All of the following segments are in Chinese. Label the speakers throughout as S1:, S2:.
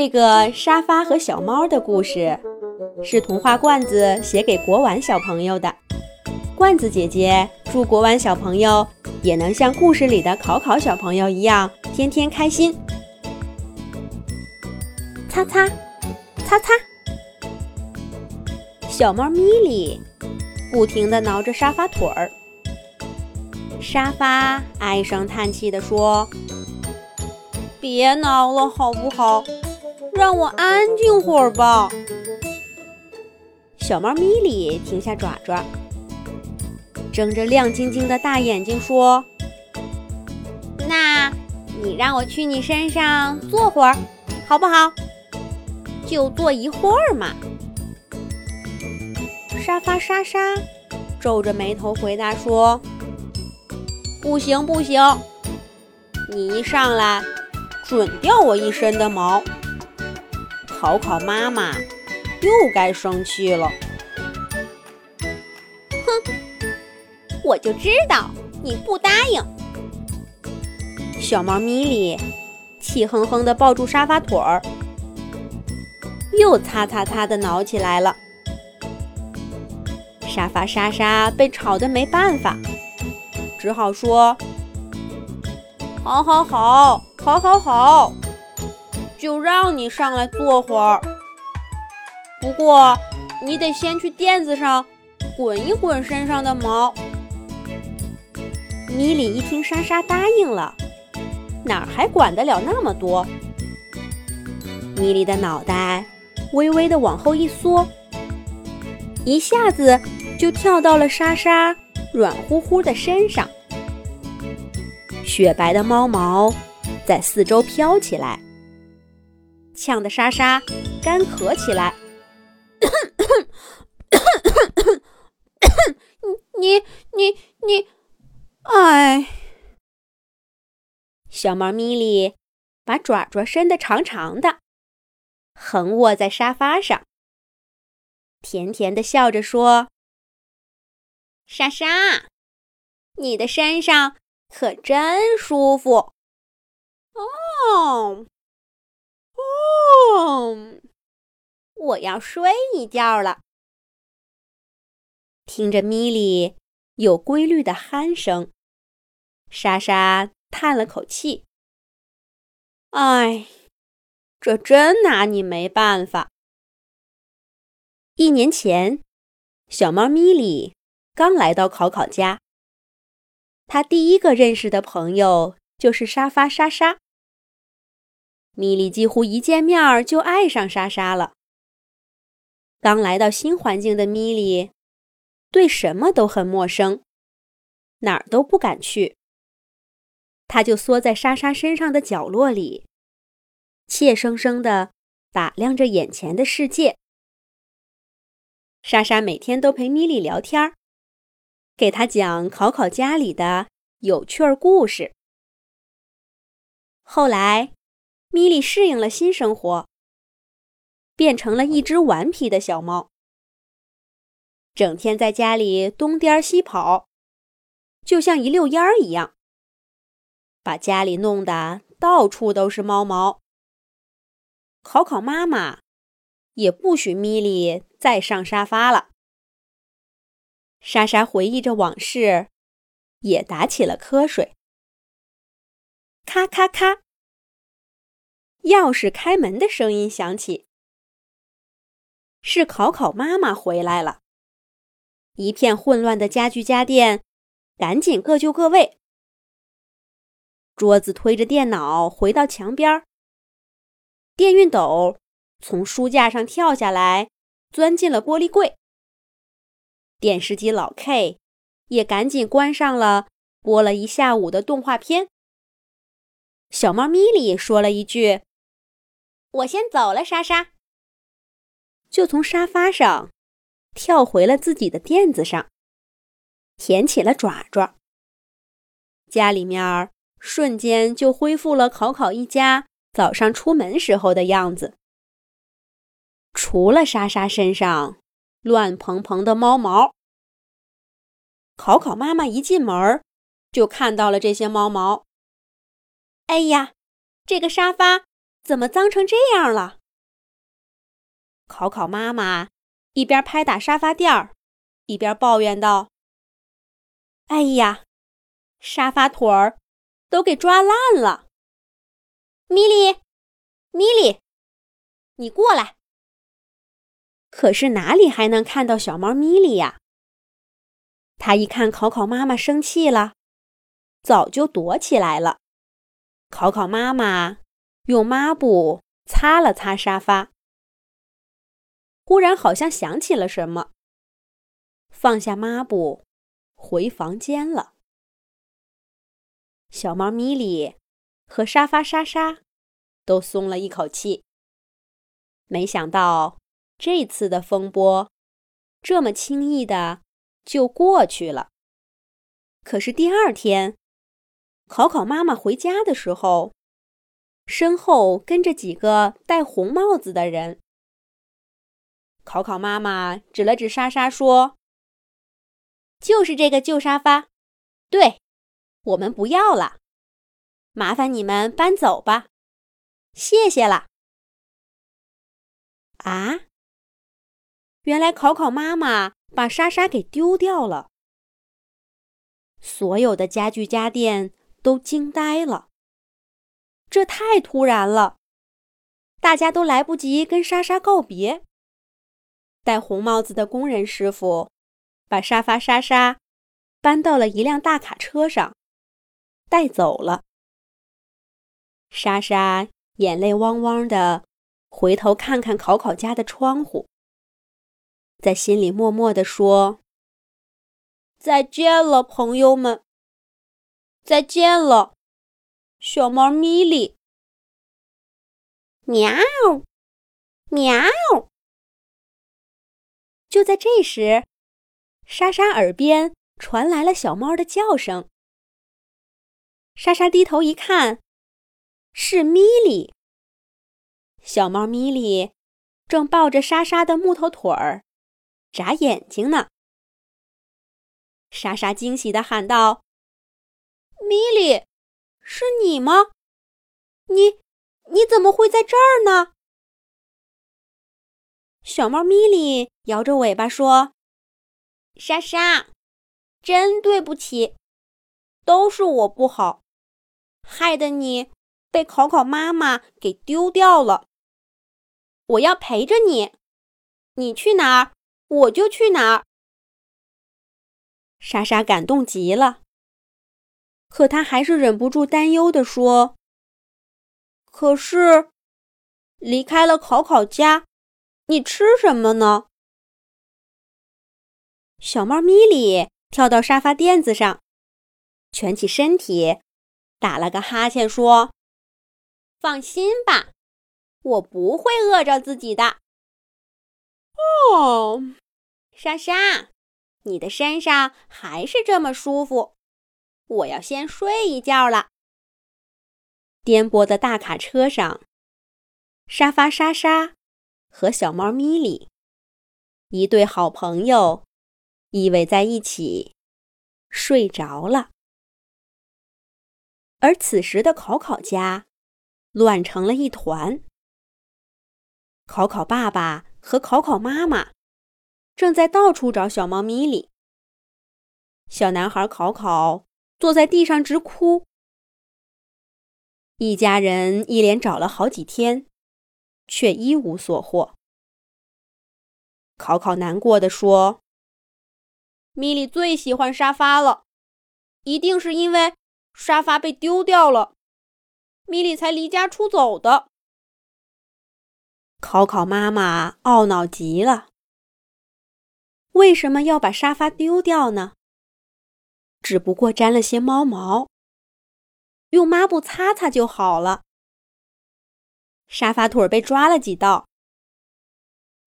S1: 这个沙发和小猫的故事，是童话罐子写给国玩小朋友的。罐子姐姐祝国玩小朋友也能像故事里的考考小朋友一样，天天开心。擦擦擦擦，小猫咪咪不停地挠着沙发腿儿。沙发唉声叹气地说：“别挠了，好不好？让我安静会儿吧。”小猫咪咪停下爪爪，睁着亮晶晶的大眼睛说：“那你让我去你身上坐会儿，好不好？就坐一会儿嘛。”沙发沙沙皱着眉头回答说。不行不行，你一上来准掉我一身的毛，考考妈妈又该生气了。
S2: 哼，我就知道你不答应。
S1: 小猫咪咪气哼哼地抱住沙发腿儿，又擦擦擦地挠起来了。沙发沙沙被吵得没办法。只好说：“好，好，好，好，好，好，就让你上来坐会儿。不过，你得先去垫子上滚一滚身上的毛。”米莉一听，莎莎答应了，哪还管得了那么多？米莉的脑袋微微的往后一缩，一下子就跳到了莎莎。软乎乎的身上，雪白的猫毛在四周飘起来，呛得莎莎干咳起来。你你你，哎！小猫咪咪把爪爪伸得长长的，横卧在沙发上，甜甜的笑着说。
S2: 莎莎，你的身上可真舒服。哦，哦，我要睡一觉了。
S1: 听着米莉有规律的鼾声，莎莎叹了口气：“哎，这真拿你没办法。”一年前，小猫咪莉。刚来到考考家，他第一个认识的朋友就是沙发莎莎。米莉几乎一见面就爱上莎莎了。刚来到新环境的米莉，对什么都很陌生，哪儿都不敢去。她就缩在莎莎身上的角落里，怯生生地打量着眼前的世界。莎莎每天都陪米莉聊天儿。给她讲考考家里的有趣儿故事。后来，米莉适应了新生活，变成了一只顽皮的小猫，整天在家里东颠西跑，就像一溜烟儿一样，把家里弄得到处都是猫毛。考考妈妈也不许米莉再上沙发了。莎莎回忆着往事，也打起了瞌睡。咔咔咔，钥匙开门的声音响起，是考考妈妈回来了。一片混乱的家具家电，赶紧各就各位。桌子推着电脑回到墙边，电熨斗从书架上跳下来，钻进了玻璃柜。电视机老 K 也赶紧关上了，播了一下午的动画片。小猫咪咪说了一句：“
S2: 我先走了，莎莎。”
S1: 就从沙发上跳回了自己的垫子上，舔起了爪爪。家里面瞬间就恢复了考考一家早上出门时候的样子，除了莎莎身上。乱蓬蓬的猫毛，考考妈妈一进门就看到了这些猫毛。哎呀，这个沙发怎么脏成这样了？考考妈妈一边拍打沙发垫儿，一边抱怨道：“哎呀，沙发腿儿都给抓烂了！”
S2: 米莉，米莉，你过来。
S1: 可是哪里还能看到小猫咪莉呀？他一看考考妈妈生气了，早就躲起来了。考考妈妈用抹布擦了擦沙发，忽然好像想起了什么，放下抹布，回房间了。小猫咪莉和沙发莎莎都松了一口气。没想到这次的风波这么轻易的。就过去了。可是第二天，考考妈妈回家的时候，身后跟着几个戴红帽子的人。考考妈妈指了指莎莎说：“就是这个旧沙发，对，我们不要了，麻烦你们搬走吧，谢谢了。”啊，原来考考妈妈。把莎莎给丢掉了，所有的家具家电都惊呆了。这太突然了，大家都来不及跟莎莎告别。戴红帽子的工人师傅把沙发莎莎搬到了一辆大卡车上，带走了。莎莎眼泪汪汪的，回头看看考考家的窗户。在心里默默地说：“再见了，朋友们！再见了，小猫咪咪。”
S2: 喵，喵。
S1: 就在这时，莎莎耳边传来了小猫的叫声。莎莎低头一看，是咪莉。小猫咪莉正抱着莎莎的木头腿儿。眨眼睛呢！莎莎惊喜的喊道：“米莉，是你吗？你你怎么会在这儿呢？”小猫咪咪摇着尾巴说：“
S2: 莎莎，真对不起，都是我不好，害得你被考考妈妈给丢掉了。我要陪着你，你去哪儿？”我就去哪儿。
S1: 莎莎感动极了，可他还是忍不住担忧地说：“可是，离开了考考家，你吃什么呢？”小猫咪莉跳到沙发垫子上，蜷起身体，打了个哈欠，说：“
S2: 放心吧，我不会饿着自己的。”
S1: 哦。
S2: 莎莎，你的身上还是这么舒服，我要先睡一觉了。
S1: 颠簸的大卡车上，沙发莎莎和小猫咪咪一对好朋友依偎在一起睡着了。而此时的考考家乱成了一团，考考爸爸和考考妈妈。正在到处找小猫咪莉。小男孩考考坐在地上直哭。一家人一连找了好几天，却一无所获。考考难过的说：“米莉最喜欢沙发了，一定是因为沙发被丢掉了，米莉才离家出走的。”考考妈妈懊恼极了。为什么要把沙发丢掉呢？只不过沾了些猫毛，用抹布擦擦就好了。沙发腿被抓了几道，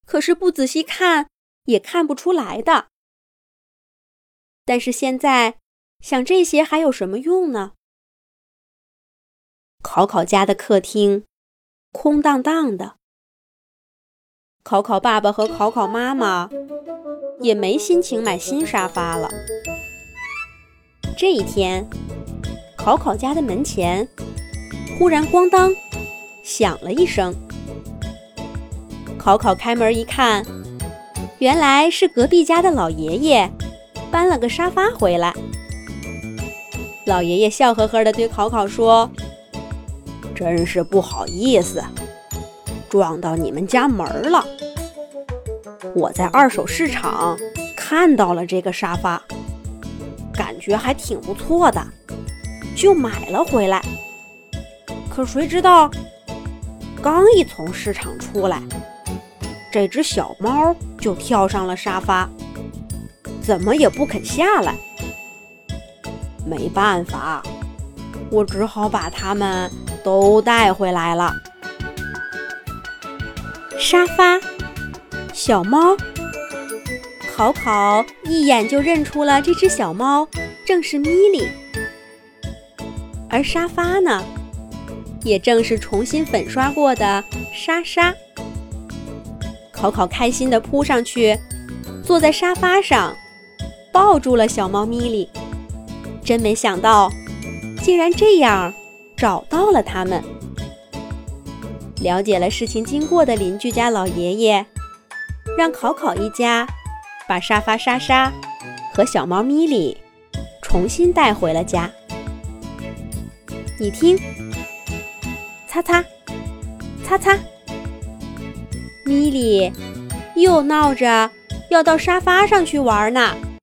S1: 可是不仔细看也看不出来的。但是现在想这些还有什么用呢？考考家的客厅空荡荡的，考考爸爸和考考妈妈。也没心情买新沙发了。这一天，考考家的门前忽然咣当响了一声。考考开门一看，原来是隔壁家的老爷爷搬了个沙发回来。老爷爷笑呵呵地对考考说：“
S3: 真是不好意思，撞到你们家门了。我在二手市场看到了这个沙发，觉还挺不错的，就买了回来。可谁知道，刚一从市场出来。”这只小猫就跳上了沙发，怎么也不肯下来。没办法，我只好把它们都带回来了。
S1: 沙发，小猫，考考一眼就认出了这只小猫，正是米莉。而沙发呢，也正是重新粉刷过的莎莎。考考开心地扑上去，坐在沙发上，抱住了小猫咪莉。真没想到，竟然这样找到了他们。了解了事情经过的邻居家老爷爷，让考考一家把沙发莎莎和小猫咪莉重新带回了家。你听，擦擦，擦擦。米莉又闹着要到沙发上去玩呢。